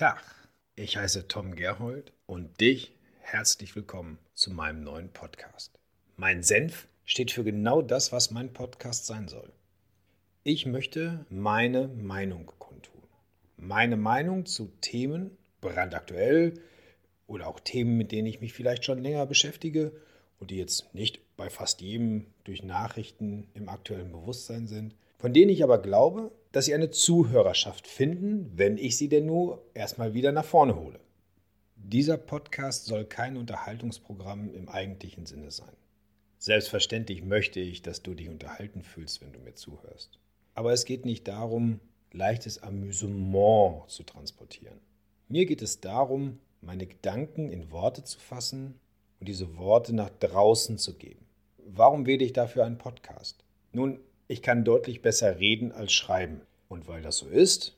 Tag, ich heiße Tom Gerhold und dich herzlich willkommen zu meinem neuen Podcast. Mein Senf steht für genau das, was mein Podcast sein soll. Ich möchte meine Meinung kundtun. Meine Meinung zu Themen, brandaktuell oder auch Themen, mit denen ich mich vielleicht schon länger beschäftige und die jetzt nicht bei fast jedem durch Nachrichten im aktuellen Bewusstsein sind, von denen ich aber glaube, dass sie eine Zuhörerschaft finden, wenn ich sie denn nur erstmal wieder nach vorne hole. Dieser Podcast soll kein Unterhaltungsprogramm im eigentlichen Sinne sein. Selbstverständlich möchte ich, dass du dich unterhalten fühlst, wenn du mir zuhörst. Aber es geht nicht darum, leichtes Amüsement zu transportieren. Mir geht es darum, meine Gedanken in Worte zu fassen und diese Worte nach draußen zu geben. Warum wähle ich dafür einen Podcast? Nun, ich kann deutlich besser reden als schreiben. Und weil das so ist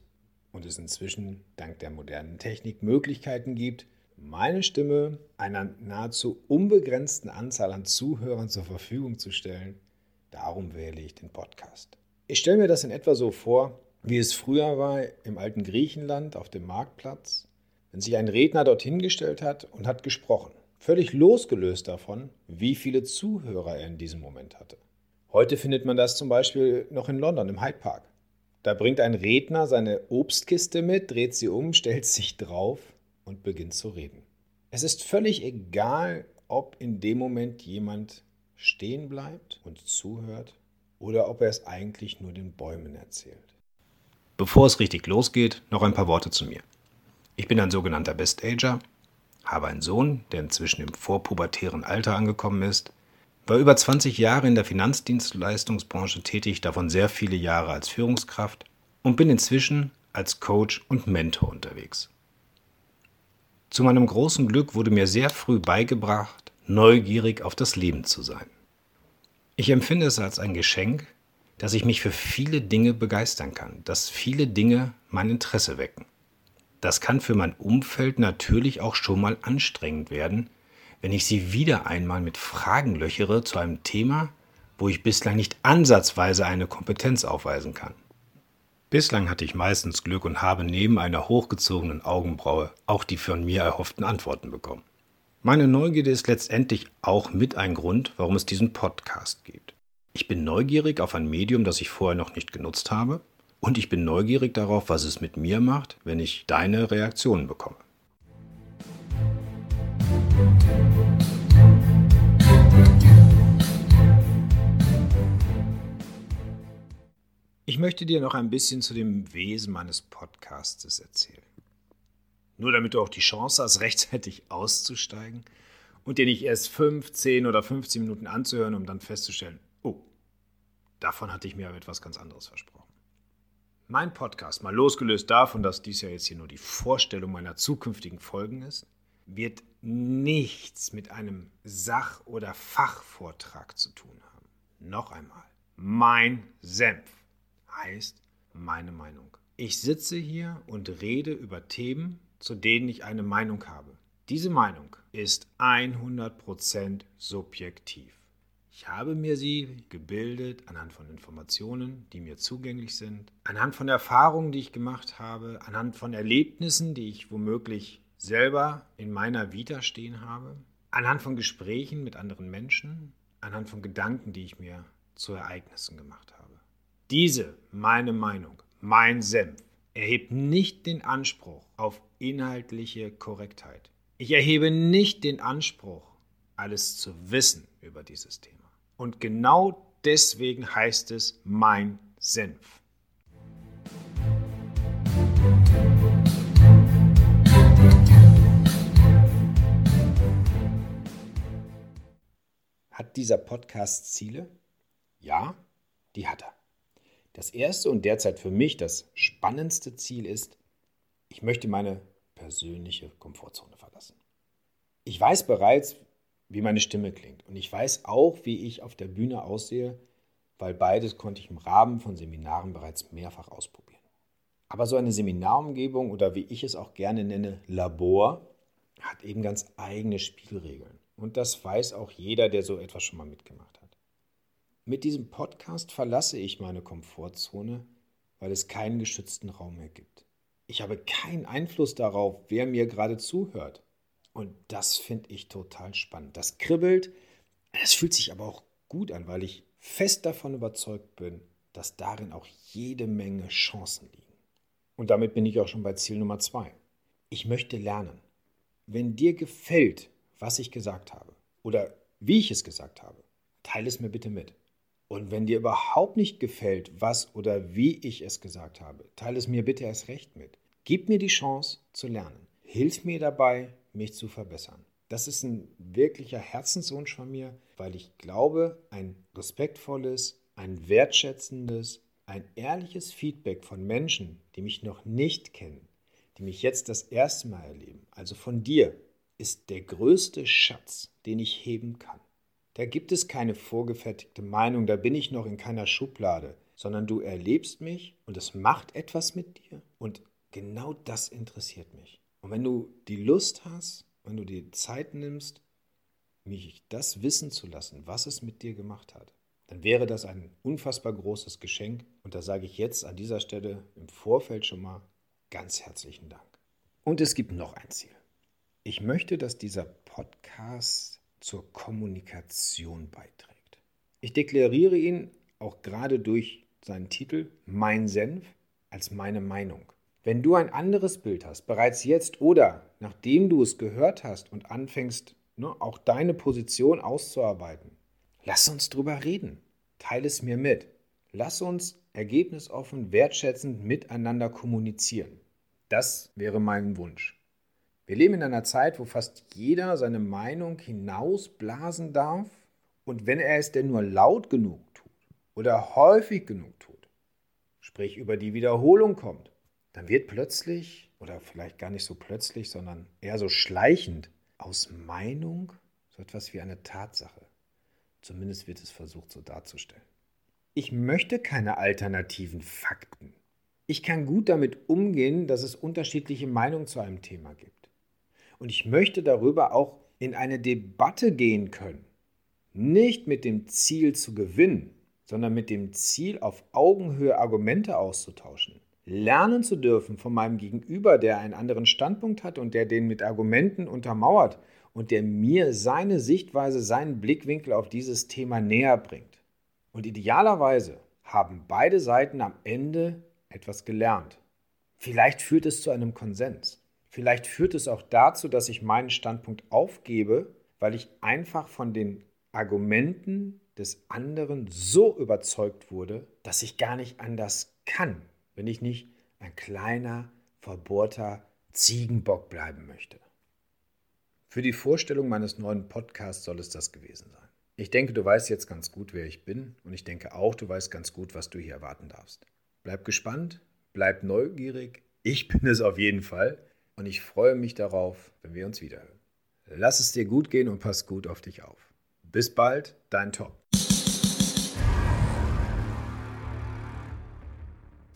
und es inzwischen dank der modernen Technik Möglichkeiten gibt, meine Stimme einer nahezu unbegrenzten Anzahl an Zuhörern zur Verfügung zu stellen, darum wähle ich den Podcast. Ich stelle mir das in etwa so vor, wie es früher war im alten Griechenland auf dem Marktplatz, wenn sich ein Redner dorthin gestellt hat und hat gesprochen, völlig losgelöst davon, wie viele Zuhörer er in diesem Moment hatte. Heute findet man das zum Beispiel noch in London im Hyde Park. Da bringt ein Redner seine Obstkiste mit, dreht sie um, stellt sich drauf und beginnt zu reden. Es ist völlig egal, ob in dem Moment jemand stehen bleibt und zuhört oder ob er es eigentlich nur den Bäumen erzählt. Bevor es richtig losgeht, noch ein paar Worte zu mir. Ich bin ein sogenannter Best-Ager, habe einen Sohn, der inzwischen im vorpubertären Alter angekommen ist, war über 20 Jahre in der Finanzdienstleistungsbranche tätig, davon sehr viele Jahre als Führungskraft und bin inzwischen als Coach und Mentor unterwegs. Zu meinem großen Glück wurde mir sehr früh beigebracht, neugierig auf das Leben zu sein. Ich empfinde es als ein Geschenk, dass ich mich für viele Dinge begeistern kann, dass viele Dinge mein Interesse wecken. Das kann für mein Umfeld natürlich auch schon mal anstrengend werden, wenn ich Sie wieder einmal mit Fragen löchere zu einem Thema, wo ich bislang nicht ansatzweise eine Kompetenz aufweisen kann. Bislang hatte ich meistens Glück und habe neben einer hochgezogenen Augenbraue auch die von mir erhofften Antworten bekommen. Meine Neugierde ist letztendlich auch mit ein Grund, warum es diesen Podcast gibt. Ich bin neugierig auf ein Medium, das ich vorher noch nicht genutzt habe, und ich bin neugierig darauf, was es mit mir macht, wenn ich deine Reaktionen bekomme. Ich möchte dir noch ein bisschen zu dem Wesen meines Podcasts erzählen. Nur damit du auch die Chance hast, rechtzeitig auszusteigen und dir nicht erst 15 oder 15 Minuten anzuhören, um dann festzustellen, oh, davon hatte ich mir aber etwas ganz anderes versprochen. Mein Podcast, mal losgelöst davon, dass dies ja jetzt hier nur die Vorstellung meiner zukünftigen Folgen ist, wird nichts mit einem Sach- oder Fachvortrag zu tun haben. Noch einmal, mein Senf heißt meine Meinung. Ich sitze hier und rede über Themen, zu denen ich eine Meinung habe. Diese Meinung ist 100% subjektiv. Ich habe mir sie gebildet anhand von Informationen, die mir zugänglich sind, anhand von Erfahrungen, die ich gemacht habe, anhand von Erlebnissen, die ich womöglich selber in meiner Vita stehen habe, anhand von Gesprächen mit anderen Menschen, anhand von Gedanken, die ich mir zu Ereignissen gemacht habe. Diese, meine Meinung, mein Senf, erhebt nicht den Anspruch auf inhaltliche Korrektheit. Ich erhebe nicht den Anspruch, alles zu wissen über dieses Thema. Und genau deswegen heißt es mein Senf. Hat dieser Podcast Ziele? Ja, die hat er. Das erste und derzeit für mich das spannendste Ziel ist, ich möchte meine persönliche Komfortzone verlassen. Ich weiß bereits, wie meine Stimme klingt und ich weiß auch, wie ich auf der Bühne aussehe, weil beides konnte ich im Rahmen von Seminaren bereits mehrfach ausprobieren. Aber so eine Seminarumgebung oder wie ich es auch gerne nenne, Labor, hat eben ganz eigene Spielregeln. Und das weiß auch jeder, der so etwas schon mal mitgemacht hat. Mit diesem Podcast verlasse ich meine Komfortzone, weil es keinen geschützten Raum mehr gibt. Ich habe keinen Einfluss darauf, wer mir gerade zuhört. Und das finde ich total spannend. Das kribbelt, es fühlt sich aber auch gut an, weil ich fest davon überzeugt bin, dass darin auch jede Menge Chancen liegen. Und damit bin ich auch schon bei Ziel Nummer zwei. Ich möchte lernen. Wenn dir gefällt, was ich gesagt habe oder wie ich es gesagt habe, teile es mir bitte mit. Und wenn dir überhaupt nicht gefällt, was oder wie ich es gesagt habe, teile es mir bitte erst recht mit. Gib mir die Chance zu lernen. Hilf mir dabei, mich zu verbessern. Das ist ein wirklicher Herzenswunsch von mir, weil ich glaube, ein respektvolles, ein wertschätzendes, ein ehrliches Feedback von Menschen, die mich noch nicht kennen, die mich jetzt das erste Mal erleben, also von dir, ist der größte Schatz, den ich heben kann. Da gibt es keine vorgefertigte Meinung, da bin ich noch in keiner Schublade, sondern du erlebst mich und es macht etwas mit dir und genau das interessiert mich. Und wenn du die Lust hast, wenn du die Zeit nimmst, mich das wissen zu lassen, was es mit dir gemacht hat, dann wäre das ein unfassbar großes Geschenk. Und da sage ich jetzt an dieser Stelle im Vorfeld schon mal ganz herzlichen Dank. Und es gibt noch ein Ziel. Ich möchte, dass dieser Podcast zur Kommunikation beiträgt. Ich deklariere ihn auch gerade durch seinen Titel Mein Senf als meine Meinung. Wenn du ein anderes Bild hast, bereits jetzt oder nachdem du es gehört hast und anfängst, ne, auch deine Position auszuarbeiten, lass uns drüber reden. Teile es mir mit. Lass uns ergebnisoffen, wertschätzend miteinander kommunizieren. Das wäre mein Wunsch. Wir leben in einer Zeit, wo fast jeder seine Meinung hinausblasen darf und wenn er es denn nur laut genug tut oder häufig genug tut, sprich über die Wiederholung kommt, dann wird plötzlich, oder vielleicht gar nicht so plötzlich, sondern eher so schleichend, aus Meinung so etwas wie eine Tatsache. Zumindest wird es versucht so darzustellen. Ich möchte keine alternativen Fakten. Ich kann gut damit umgehen, dass es unterschiedliche Meinungen zu einem Thema gibt. Und ich möchte darüber auch in eine Debatte gehen können. Nicht mit dem Ziel zu gewinnen, sondern mit dem Ziel, auf Augenhöhe Argumente auszutauschen lernen zu dürfen von meinem Gegenüber, der einen anderen Standpunkt hat und der den mit Argumenten untermauert und der mir seine Sichtweise, seinen Blickwinkel auf dieses Thema näher bringt. Und idealerweise haben beide Seiten am Ende etwas gelernt. Vielleicht führt es zu einem Konsens. Vielleicht führt es auch dazu, dass ich meinen Standpunkt aufgebe, weil ich einfach von den Argumenten des anderen so überzeugt wurde, dass ich gar nicht anders kann, wenn ich nicht ein kleiner, verbohrter Ziegenbock bleiben möchte. Für die Vorstellung meines neuen Podcasts soll es das gewesen sein. Ich denke, du weißt jetzt ganz gut, wer ich bin und ich denke auch, du weißt ganz gut, was du hier erwarten darfst. Bleib gespannt, bleib neugierig. Ich bin es auf jeden Fall und ich freue mich darauf, wenn wir uns wiederhören. Lass es dir gut gehen und pass gut auf dich auf. Bis bald, dein Tom.